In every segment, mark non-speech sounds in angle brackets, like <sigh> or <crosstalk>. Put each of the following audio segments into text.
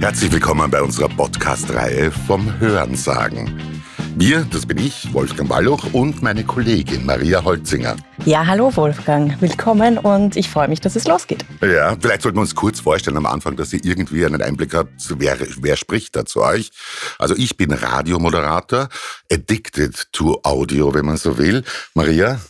Herzlich willkommen bei unserer Podcast-Reihe vom Hörensagen. Wir, das bin ich, Wolfgang Balluch und meine Kollegin Maria Holzinger. Ja, hallo Wolfgang, willkommen und ich freue mich, dass es losgeht. Ja, vielleicht sollten wir uns kurz vorstellen am Anfang, dass ihr irgendwie einen Einblick habt, wer, wer spricht da zu euch. Also ich bin Radiomoderator, addicted to Audio, wenn man so will. Maria?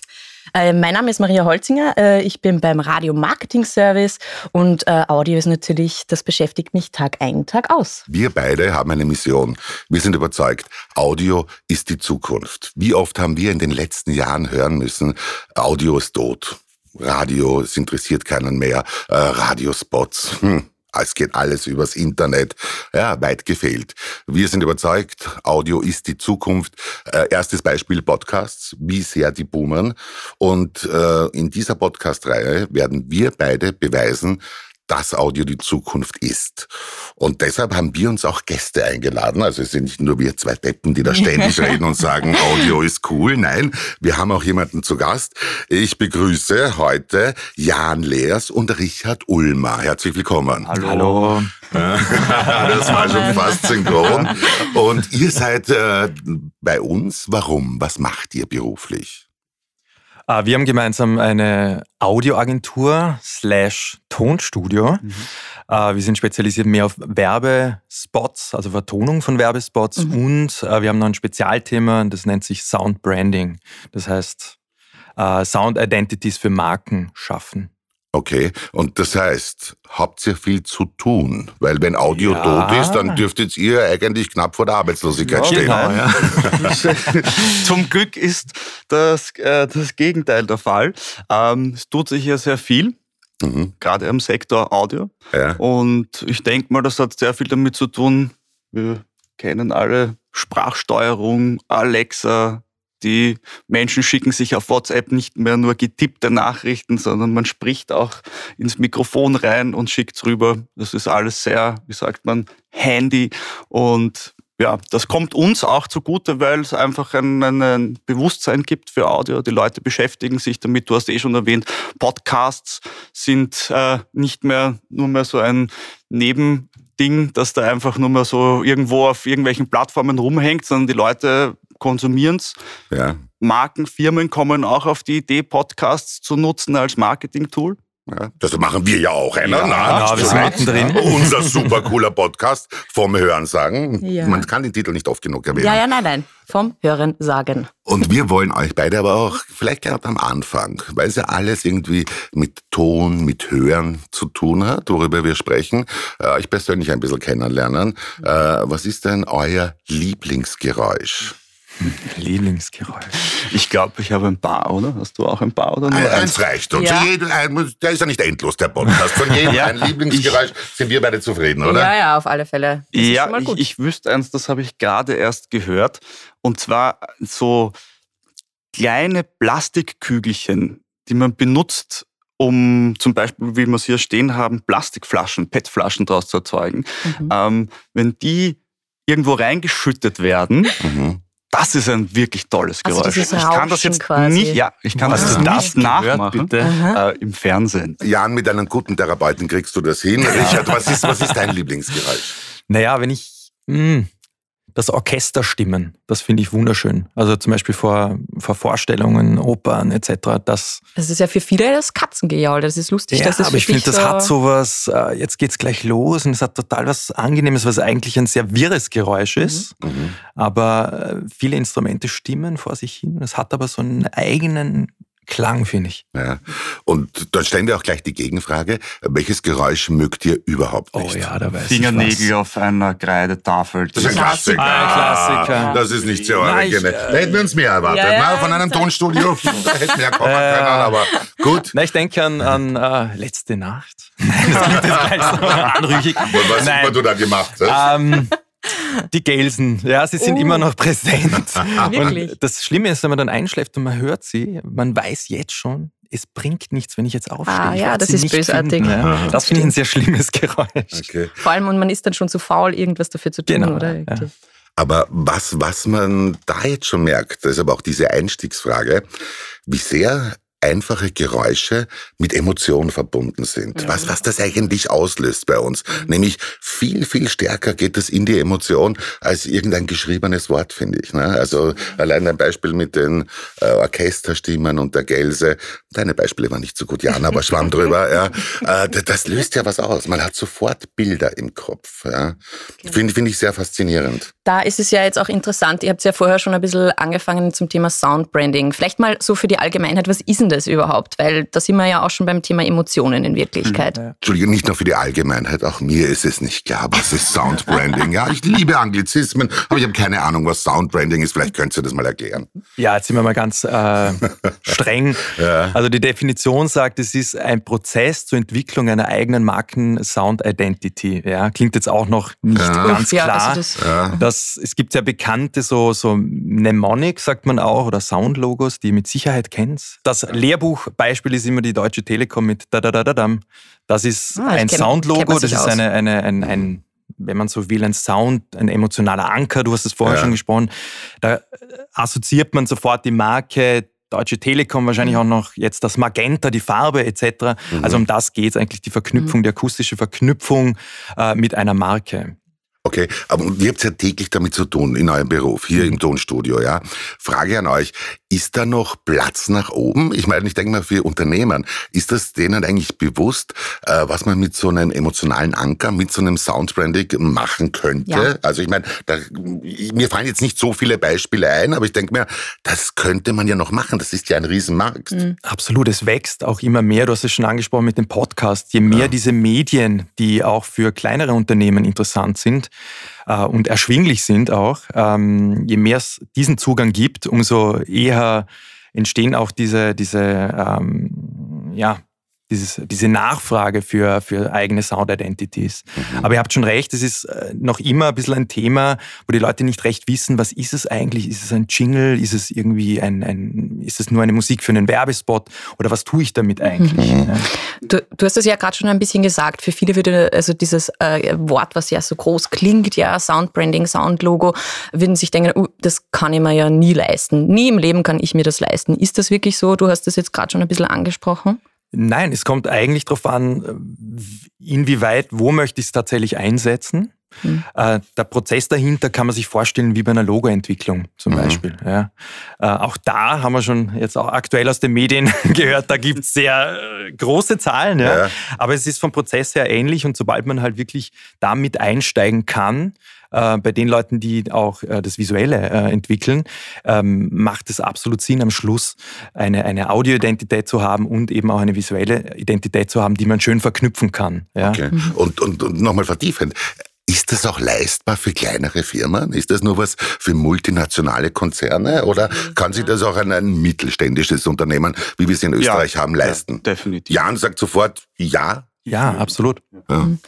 Äh, mein Name ist Maria Holzinger. Äh, ich bin beim Radio Marketing Service und äh, Audio ist natürlich, das beschäftigt mich Tag ein, Tag aus. Wir beide haben eine Mission. Wir sind überzeugt, Audio ist die Zukunft. Wie oft haben wir in den letzten Jahren hören müssen, Audio ist tot. Radio, es interessiert keinen mehr. Radiospots. Hm. Es geht alles übers Internet. Ja, weit gefehlt. Wir sind überzeugt, Audio ist die Zukunft. Äh, erstes Beispiel Podcasts, wie sehr die boomern. Und äh, in dieser Podcast-Reihe werden wir beide beweisen, dass Audio die Zukunft ist. Und deshalb haben wir uns auch Gäste eingeladen. Also es sind nicht nur wir zwei Deppen, die da ständig <laughs> reden und sagen, Audio ist cool. Nein, wir haben auch jemanden zu Gast. Ich begrüße heute Jan Leers und Richard Ulmer. Herzlich willkommen. Hallo. <laughs> <laughs> das war schon fast synchron. Und ihr seid äh, bei uns. Warum? Was macht ihr beruflich? Ah, wir haben gemeinsam eine Audioagentur slash Tonstudio. Mhm. Ah, wir sind spezialisiert mehr auf Werbespots, also Vertonung von Werbespots mhm. und äh, wir haben noch ein Spezialthema, das nennt sich Sound Branding. Das heißt, äh, Sound Identities für Marken schaffen. Okay, und das heißt, habt ihr viel zu tun? Weil wenn Audio ja. tot ist, dann dürftet ihr eigentlich knapp vor der Arbeitslosigkeit ja, stehen. Genau, ja. <laughs> Zum Glück ist das, äh, das Gegenteil der Fall. Ähm, es tut sich ja sehr viel. Mhm. Gerade im Sektor Audio. Ja. Und ich denke mal, das hat sehr viel damit zu tun. Wir kennen alle Sprachsteuerung, Alexa, die Menschen schicken sich auf WhatsApp nicht mehr nur getippte Nachrichten, sondern man spricht auch ins Mikrofon rein und schickt rüber. Das ist alles sehr, wie sagt man, handy. Und ja, das kommt uns auch zugute, weil es einfach ein, ein, ein, Bewusstsein gibt für Audio. Die Leute beschäftigen sich damit. Du hast eh schon erwähnt, Podcasts sind äh, nicht mehr nur mehr so ein Nebending, dass da einfach nur mehr so irgendwo auf irgendwelchen Plattformen rumhängt, sondern die Leute konsumieren es. Ja. Marken, Firmen kommen auch auf die Idee, Podcasts zu nutzen als Marketing-Tool. Ja, das machen wir ja auch, einer. Ja, na, wir sind mittendrin. <laughs> Unser super cooler Podcast vom Hören sagen. Ja. Man kann den Titel nicht oft genug erwähnen. Ja, ja, nein, nein. Vom Hören sagen. Und wir wollen euch beide aber auch, vielleicht gerade am Anfang, weil es ja alles irgendwie mit Ton, mit Hören zu tun hat, worüber wir sprechen, äh, euch persönlich ein bisschen kennenlernen. Äh, was ist denn euer Lieblingsgeräusch? <laughs> Lieblingsgeräusch. Ich glaube, ich habe ein paar, oder? Hast du auch ein paar? Oder nur eins, reicht uns. Ja. der ist ja nicht endlos, der Podcast. Von jedem <laughs> ja. ein Lieblingsgeräusch sind wir beide zufrieden, oder? Ja, ja, auf alle Fälle. Das ja, ich, ich wüsste eins, das habe ich gerade erst gehört. Und zwar so kleine Plastikkügelchen, die man benutzt, um zum Beispiel, wie wir es hier stehen haben, Plastikflaschen, PET-Flaschen daraus zu erzeugen. Mhm. Ähm, wenn die irgendwo reingeschüttet werden, mhm das ist ein wirklich tolles also Geräusch. Also ich kann das jetzt quasi. nicht, ja, ich kann das, das nachmachen äh, im Fernsehen. Jan, mit einem guten Therapeuten kriegst du das hin. <laughs> Richard, was ist, was ist dein Lieblingsgeräusch? Naja, wenn ich, mh, das Orchesterstimmen, das finde ich wunderschön. Also zum Beispiel vor, vor Vorstellungen, Opern etc. Das, das ist ja für viele das Katzengejaul, das ist lustig. Ja, das ist aber ich finde, das so hat sowas, äh, jetzt geht's gleich los und es hat total was Angenehmes, was eigentlich ein sehr wirres Geräusch ist. Mhm. mhm. Aber äh, viele Instrumente stimmen vor sich hin. Es hat aber so einen eigenen Klang, finde ich. Ja. Und dann stellen wir auch gleich die Gegenfrage, welches Geräusch mögt ihr überhaupt nicht? Oh ja, da weiß Fingernägel auf einer Kreidetafel. Das ist ein Klassiker. Ein Klassiker. Das ist nicht so originell. Da hätten wir uns mehr erwartet. Ja, ja, von einem Tonstudio. da <laughs> hätten wir ja kommen können, aber gut. Na, ich denke an, an uh, Letzte Nacht. <laughs> das klingt jetzt gleich so <laughs> anrüchig. Was hast du da gemacht hast? Um, die Gelsen, ja, sie sind oh. immer noch präsent. <laughs> und das Schlimme ist, wenn man dann einschläft und man hört sie, man weiß jetzt schon, es bringt nichts, wenn ich jetzt aufstehe. Ah, ja, das ist bösartig. Finden, ja. <laughs> Das finde ich ein sehr schlimmes Geräusch. Okay. Vor allem, und man ist dann schon zu faul, irgendwas dafür zu tun, genau, oder? Ja. Aber was, was man da jetzt schon merkt, das ist aber auch diese Einstiegsfrage, wie sehr einfache Geräusche mit Emotionen verbunden sind. Ja. Was, was das eigentlich auslöst bei uns. Mhm. Nämlich viel, viel stärker geht es in die Emotion als irgendein geschriebenes Wort, finde ich. Ne? Also allein ein Beispiel mit den äh, Orchesterstimmen und der Gelse. Deine Beispiele waren nicht so gut, Jan, aber schwamm <laughs> drüber. Ja. Äh, das löst ja was aus. Man hat sofort Bilder im Kopf. Ja. Genau. Finde find ich sehr faszinierend. Da ist es ja jetzt auch interessant. Ihr habt ja vorher schon ein bisschen angefangen zum Thema Soundbranding. Vielleicht mal so für die Allgemeinheit, was ist denn das überhaupt? Weil da sind wir ja auch schon beim Thema Emotionen in Wirklichkeit. Mhm. Entschuldigung, nicht nur für die Allgemeinheit, auch mir ist es nicht klar, was ist Soundbranding. ja, ich liebe Anglizismen, aber ich habe keine Ahnung, was Soundbranding ist. Vielleicht könntest du das mal erklären. Ja, jetzt sind wir mal ganz äh, <laughs> streng. ja. Also die Definition sagt, es ist ein Prozess zur Entwicklung einer eigenen Marken-Sound-Identity. Ja, klingt jetzt auch noch nicht ja. ganz klar. Ja, also das, ja. das, es gibt ja bekannte so, so Mnemonic, sagt man auch, oder Sound-Logos, die ihr mit Sicherheit kennt. Das Lehrbuchbeispiel ist immer die Deutsche Telekom mit da da da da dam. Das ist ah, ein Soundlogo, das ist eine, eine, ein, ein, wenn man so will, ein Sound, ein emotionaler Anker, du hast es vorher ja. schon gesprochen. Da assoziiert man sofort die Marke, Deutsche Telekom wahrscheinlich mhm. auch noch jetzt das Magenta, die Farbe etc. Mhm. Also um das geht es eigentlich, die Verknüpfung, mhm. die akustische Verknüpfung äh, mit einer Marke. Okay, aber ihr habt ja täglich damit zu tun in eurem Beruf, hier im Tonstudio, ja. Frage an euch, ist da noch Platz nach oben? Ich meine, ich denke mal für Unternehmen, ist das denen eigentlich bewusst, äh, was man mit so einem emotionalen Anker, mit so einem Soundbranding machen könnte? Ja. Also ich meine, da, mir fallen jetzt nicht so viele Beispiele ein, aber ich denke mir, das könnte man ja noch machen. Das ist ja ein Riesenmarkt. Mhm. Absolut, es wächst auch immer mehr. Du hast es schon angesprochen mit dem Podcast. Je mehr ja. diese Medien, die auch für kleinere Unternehmen interessant sind, äh, und erschwinglich sind auch. Ähm, je mehr es diesen Zugang gibt, umso eher entstehen auch diese, diese ähm, ja, dieses, diese Nachfrage für, für eigene Sound Identities. Mhm. Aber ihr habt schon recht, es ist äh, noch immer ein bisschen ein Thema, wo die Leute nicht recht wissen, was ist es eigentlich? Ist es ein Jingle? Ist es irgendwie ein, ein ist es nur eine Musik für einen Werbespot? Oder was tue ich damit eigentlich? Mhm. Du, du hast es ja gerade schon ein bisschen gesagt. Für viele würde also dieses äh, Wort, was ja so groß klingt, ja, Soundbranding, Soundlogo, würden sich denken, uh, das kann ich mir ja nie leisten. Nie im Leben kann ich mir das leisten. Ist das wirklich so? Du hast das jetzt gerade schon ein bisschen angesprochen. Nein, es kommt eigentlich darauf an, inwieweit, wo möchte ich es tatsächlich einsetzen. Mhm. der Prozess dahinter kann man sich vorstellen wie bei einer Logoentwicklung zum mhm. Beispiel. Ja. Äh, auch da haben wir schon jetzt auch aktuell aus den Medien <laughs> gehört, da gibt es sehr äh, große Zahlen. Ja. ja. Aber es ist vom Prozess her ähnlich und sobald man halt wirklich damit einsteigen kann, äh, bei den Leuten, die auch äh, das Visuelle äh, entwickeln, ähm, macht es absolut Sinn, am Schluss eine, eine Audioidentität zu haben und eben auch eine visuelle Identität zu haben, die man schön verknüpfen kann. Ja? Okay. Und, und, und nochmal vertiefend. Ist das auch leistbar für kleinere Firmen? Ist das nur was für multinationale Konzerne oder kann sich das auch ein, ein mittelständisches Unternehmen, wie wir es in Österreich ja, haben, leisten? Ja, definitiv. Jan sagt sofort ja. Ja, absolut. Ja. Mhm.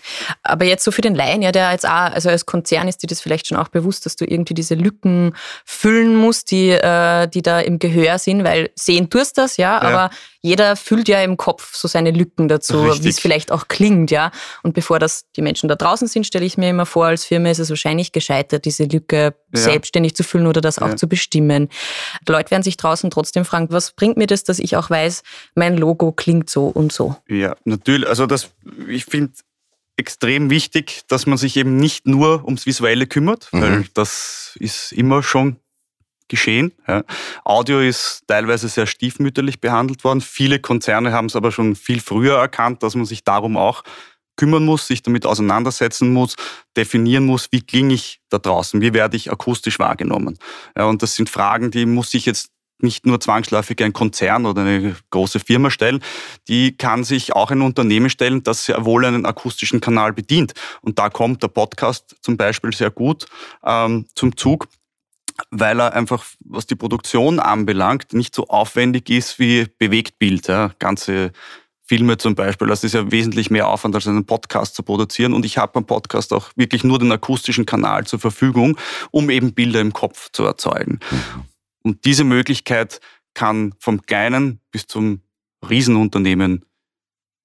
Aber jetzt so für den Laien, ja, der jetzt auch, also als Konzern ist dir das vielleicht schon auch bewusst, dass du irgendwie diese Lücken füllen musst, die, äh, die da im Gehör sind, weil sehen tust das, ja, ja. aber jeder füllt ja im Kopf so seine Lücken dazu, wie es vielleicht auch klingt, ja. Und bevor das die Menschen da draußen sind, stelle ich mir immer vor, als Firma ist es wahrscheinlich gescheitert, diese Lücke ja. selbstständig zu füllen oder das auch ja. zu bestimmen. Die Leute werden sich draußen trotzdem fragen, was bringt mir das, dass ich auch weiß, mein Logo klingt so und so. Ja, natürlich. Also das, ich finde extrem wichtig, dass man sich eben nicht nur ums Visuelle kümmert, mhm. weil das ist immer schon geschehen. Ja. Audio ist teilweise sehr stiefmütterlich behandelt worden. Viele Konzerne haben es aber schon viel früher erkannt, dass man sich darum auch kümmern muss, sich damit auseinandersetzen muss, definieren muss, wie klinge ich da draußen, wie werde ich akustisch wahrgenommen. Ja, und das sind Fragen, die muss sich jetzt nicht nur zwangsläufig ein Konzern oder eine große Firma stellen, die kann sich auch ein Unternehmen stellen, das sehr wohl einen akustischen Kanal bedient. Und da kommt der Podcast zum Beispiel sehr gut ähm, zum Zug weil er einfach, was die Produktion anbelangt, nicht so aufwendig ist wie Bewegtbild. Ja. Ganze Filme zum Beispiel. Das ist ja wesentlich mehr Aufwand, als einen Podcast zu produzieren. Und ich habe beim Podcast auch wirklich nur den akustischen Kanal zur Verfügung, um eben Bilder im Kopf zu erzeugen. Mhm. Und diese Möglichkeit kann vom kleinen bis zum Riesenunternehmen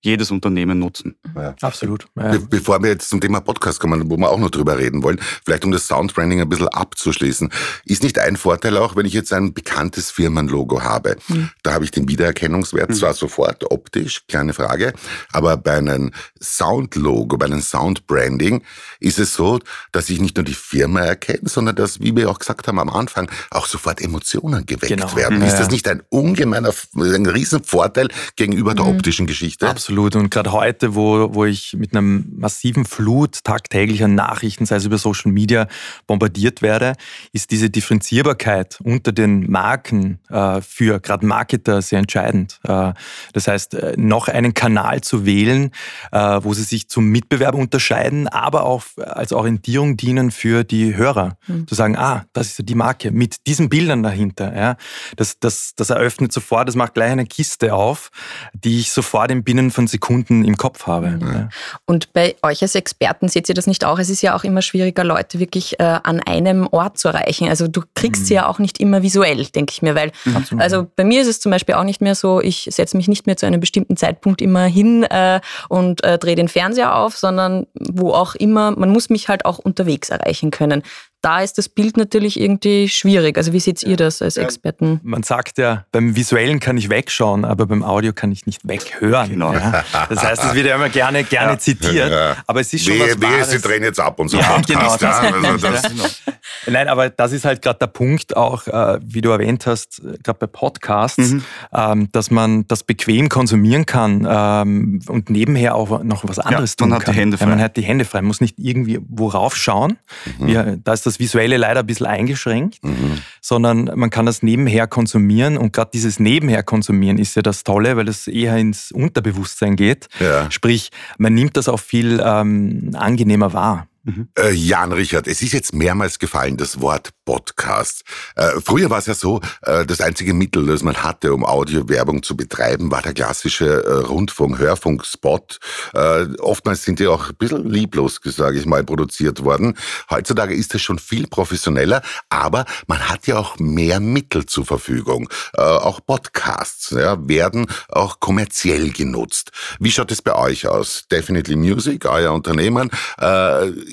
jedes Unternehmen nutzen. Ja, absolut. Ja. Be bevor wir jetzt zum Thema Podcast kommen, wo wir auch noch drüber reden wollen, vielleicht um das Soundbranding ein bisschen abzuschließen, ist nicht ein Vorteil auch, wenn ich jetzt ein bekanntes Firmenlogo habe, mhm. da habe ich den Wiedererkennungswert mhm. zwar sofort optisch, kleine Frage, aber bei einem Soundlogo, bei einem Soundbranding ist es so, dass ich nicht nur die Firma erkenne, sondern dass, wie wir auch gesagt haben am Anfang, auch sofort Emotionen geweckt genau. werden. Ist das nicht ein ungemeiner, ein Riesenvorteil gegenüber der mhm. optischen Geschichte? Absolut Absolut. Und gerade heute, wo, wo ich mit einem massiven Flut tagtäglicher Nachrichten, sei es über Social Media, bombardiert werde, ist diese Differenzierbarkeit unter den Marken äh, für gerade Marketer sehr entscheidend. Äh, das heißt, äh, noch einen Kanal zu wählen, äh, wo sie sich zum Mitbewerber unterscheiden, aber auch als Orientierung dienen für die Hörer. Mhm. Zu sagen, ah, das ist ja die Marke mit diesen Bildern dahinter. Ja. Das, das, das eröffnet sofort, das macht gleich eine Kiste auf, die ich sofort im Binnen von Sekunden im Kopf habe. Ja. Und bei euch als Experten seht ihr das nicht auch? Es ist ja auch immer schwieriger, Leute wirklich äh, an einem Ort zu erreichen. Also du kriegst mhm. sie ja auch nicht immer visuell, denke ich mir, weil Absolut. also bei mir ist es zum Beispiel auch nicht mehr so, ich setze mich nicht mehr zu einem bestimmten Zeitpunkt immer hin äh, und äh, drehe den Fernseher auf, sondern wo auch immer, man muss mich halt auch unterwegs erreichen können da ist das Bild natürlich irgendwie schwierig. Also wie seht ihr das als Experten? Man sagt ja, beim Visuellen kann ich wegschauen, aber beim Audio kann ich nicht weghören. Genau. Ja? Das heißt, es wird ja immer gerne, gerne ja. zitiert, ja. aber es ist schon wehe, was Wehe, sie drehen jetzt ab und so. Ja, genau. Das, also das, <laughs> Nein, aber das ist halt gerade der Punkt auch, äh, wie du erwähnt hast, äh, gerade bei Podcasts, mhm. ähm, dass man das bequem konsumieren kann ähm, und nebenher auch noch was anderes tun man kann. Hat die Hände frei. man hat die Hände frei. Man muss nicht irgendwie worauf schauen. Mhm. Da ist das Visuelle leider ein bisschen eingeschränkt, mhm. sondern man kann das nebenher konsumieren und gerade dieses nebenher konsumieren ist ja das Tolle, weil es eher ins Unterbewusstsein geht. Ja. Sprich, man nimmt das auch viel ähm, angenehmer wahr. Mhm. Äh, Jan Richard, es ist jetzt mehrmals gefallen, das Wort Podcast. Äh, früher war es ja so, äh, das einzige Mittel, das man hatte, um Audiowerbung zu betreiben, war der klassische äh, Rundfunk, Hörfunkspot. Äh, oftmals sind die auch ein bisschen lieblos, sage ich mal, produziert worden. Heutzutage ist es schon viel professioneller, aber man hat ja auch mehr Mittel zur Verfügung. Äh, auch Podcasts ja, werden auch kommerziell genutzt. Wie schaut es bei euch aus? Definitely Music, euer Unternehmen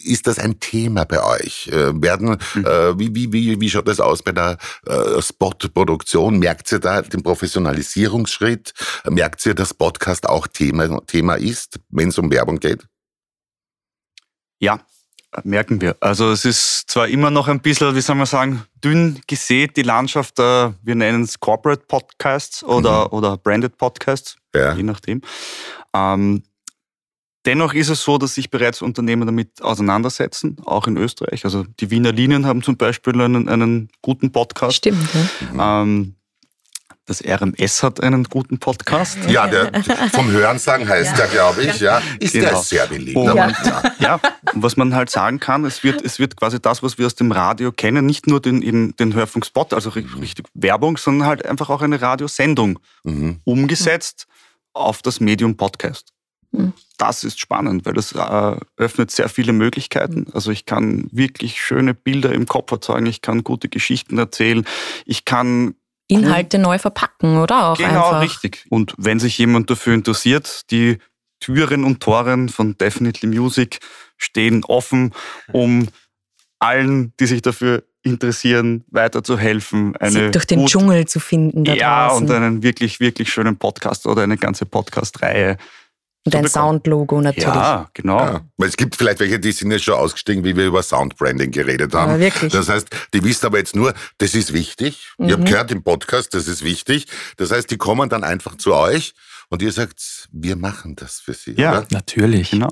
ist das ein Thema bei euch? Äh, werden, mhm. äh, wie, wie, wie, wie schaut das aus bei der äh, Spot-Produktion? Merkt ihr da den Professionalisierungsschritt? Merkt ihr, dass Podcast auch Thema, Thema ist, wenn es um Werbung geht? Ja, merken wir. Also es ist zwar immer noch ein bisschen, wie soll man sagen, dünn gesät, die Landschaft, äh, wir nennen es Corporate Podcasts oder, mhm. oder Branded Podcasts, ja. je nachdem. Ähm, Dennoch ist es so, dass sich bereits Unternehmen damit auseinandersetzen, auch in Österreich. Also die Wiener Linien haben zum Beispiel einen, einen guten Podcast. Stimmt. Ja. Ähm, das RMS hat einen guten Podcast. Ja, der vom Hörensagen heißt ja. der, glaube ich. Ja, ist genau. der sehr beliebt. Und, ja. ja, und was man halt sagen kann, es wird, es wird quasi das, was wir aus dem Radio kennen, nicht nur den, eben den Hörfunkspot, also richtig Werbung, sondern halt einfach auch eine Radiosendung mhm. umgesetzt auf das Medium Podcast. Mhm das ist spannend, weil das äh, öffnet sehr viele Möglichkeiten. Also ich kann wirklich schöne Bilder im Kopf erzeugen, ich kann gute Geschichten erzählen, ich kann Inhalte neu verpacken, oder auch Genau, einfach. richtig. Und wenn sich jemand dafür interessiert, die Türen und Toren von Definitely Music stehen offen, um allen, die sich dafür interessieren, weiterzuhelfen. Eine Sie durch den gut, Dschungel zu finden. Da ja, draußen. und einen wirklich, wirklich schönen Podcast oder eine ganze Podcast-Reihe und ein Soundlogo natürlich. Ja, genau. Ja. Weil es gibt vielleicht welche, die sind ja schon ausgestiegen, wie wir über Soundbranding geredet haben. Ja, wirklich. Das heißt, die wissen aber jetzt nur, das ist wichtig. Mhm. Ihr habt gehört im Podcast, das ist wichtig. Das heißt, die kommen dann einfach zu euch und ihr sagt, wir machen das für sie. Ja, oder? natürlich. Genau.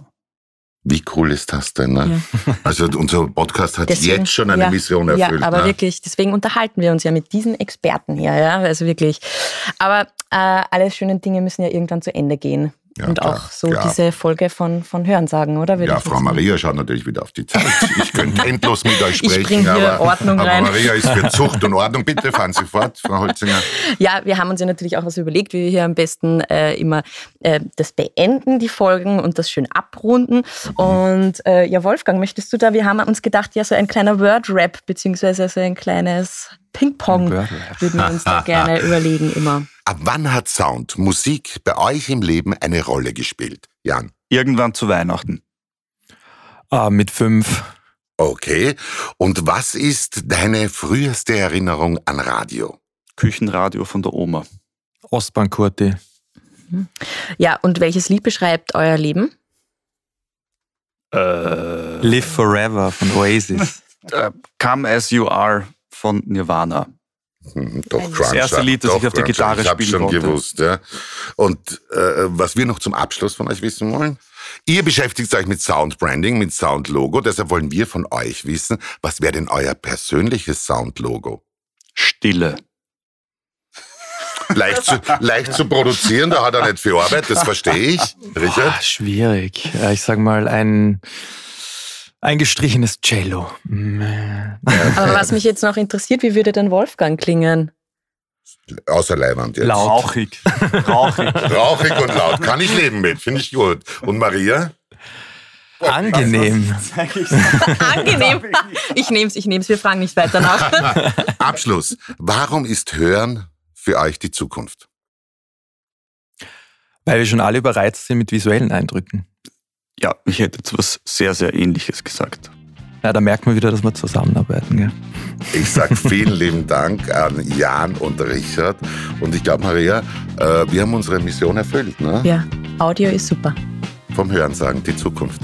Wie cool ist das denn? Ne? Ja. <laughs> Also unser Podcast hat deswegen, jetzt schon eine ja, Mission erfüllt. Ja, aber ne? wirklich, deswegen unterhalten wir uns ja mit diesen Experten hier, ja, also wirklich. Aber äh, alle schönen Dinge müssen ja irgendwann zu Ende gehen. Ja, und klar, auch so klar. diese Folge von, von Hörensagen, oder? ja, Frau Maria schaut natürlich wieder auf die Zeit. Ich könnte <laughs> endlos mit euch sprechen. Ich bringe hier aber, Ordnung aber rein. Maria ist für Zucht und Ordnung. Bitte fahren Sie fort, Frau Holzinger. Ja, wir haben uns ja natürlich auch was überlegt, wie wir hier am besten äh, immer äh, das beenden, die Folgen und das schön abrunden. Mhm. Und äh, ja, Wolfgang, möchtest du da, wir haben uns gedacht, ja, so ein kleiner Word-Rap, beziehungsweise so ein kleines Ping-Pong würden wir uns da <laughs> gerne überlegen immer. Ab wann hat Sound, Musik bei euch im Leben eine Rolle gespielt? Jan? Irgendwann zu Weihnachten. Ah, mit fünf. Okay. Und was ist deine früheste Erinnerung an Radio? Küchenradio von der Oma. Ostbankurti. Ja, und welches Lied beschreibt euer Leben? Äh, Live Forever von Oasis. äh, Come As You Are von Nirvana. Hm, doch, Cruncher. Das erste Lied, das ich auf der Gitarre spielen Ich habe schon gewusst. Ja. Und äh, was wir noch zum Abschluss von euch wissen wollen, Ihr beschäftigt euch mit Soundbranding, mit Soundlogo. Deshalb wollen wir von euch wissen, was wäre denn euer persönliches Soundlogo? Stille. <laughs> Leicht zu, leicht zu produzieren, da hat er nicht viel Arbeit, das verstehe ich. Richard? Boah, schwierig. Ich sag mal, ein, ein gestrichenes Cello. Aber was mich jetzt noch interessiert, wie würde denn Wolfgang klingen? Außer Leibwand jetzt. Laut. Rauchig. Rauchig. <laughs> Rauchig und laut. Kann ich leben mit, finde ich gut. Und Maria? Angenehm. Angenehm. <laughs> Ich nehme es, ich nehme es. Wir fragen nicht weiter nach. <laughs> Abschluss. Warum ist Hören für euch die Zukunft? Weil wir schon alle überreizt sind mit visuellen Eindrücken. Ja, ich hätte jetzt was sehr, sehr Ähnliches gesagt. Ja, da merkt man wieder, dass wir zusammenarbeiten. Gell? Ich sage vielen lieben Dank an Jan und Richard. Und ich glaube, Maria, äh, wir haben unsere Mission erfüllt. Ne? Ja, Audio ist super. Vom Hören sagen, die Zukunft.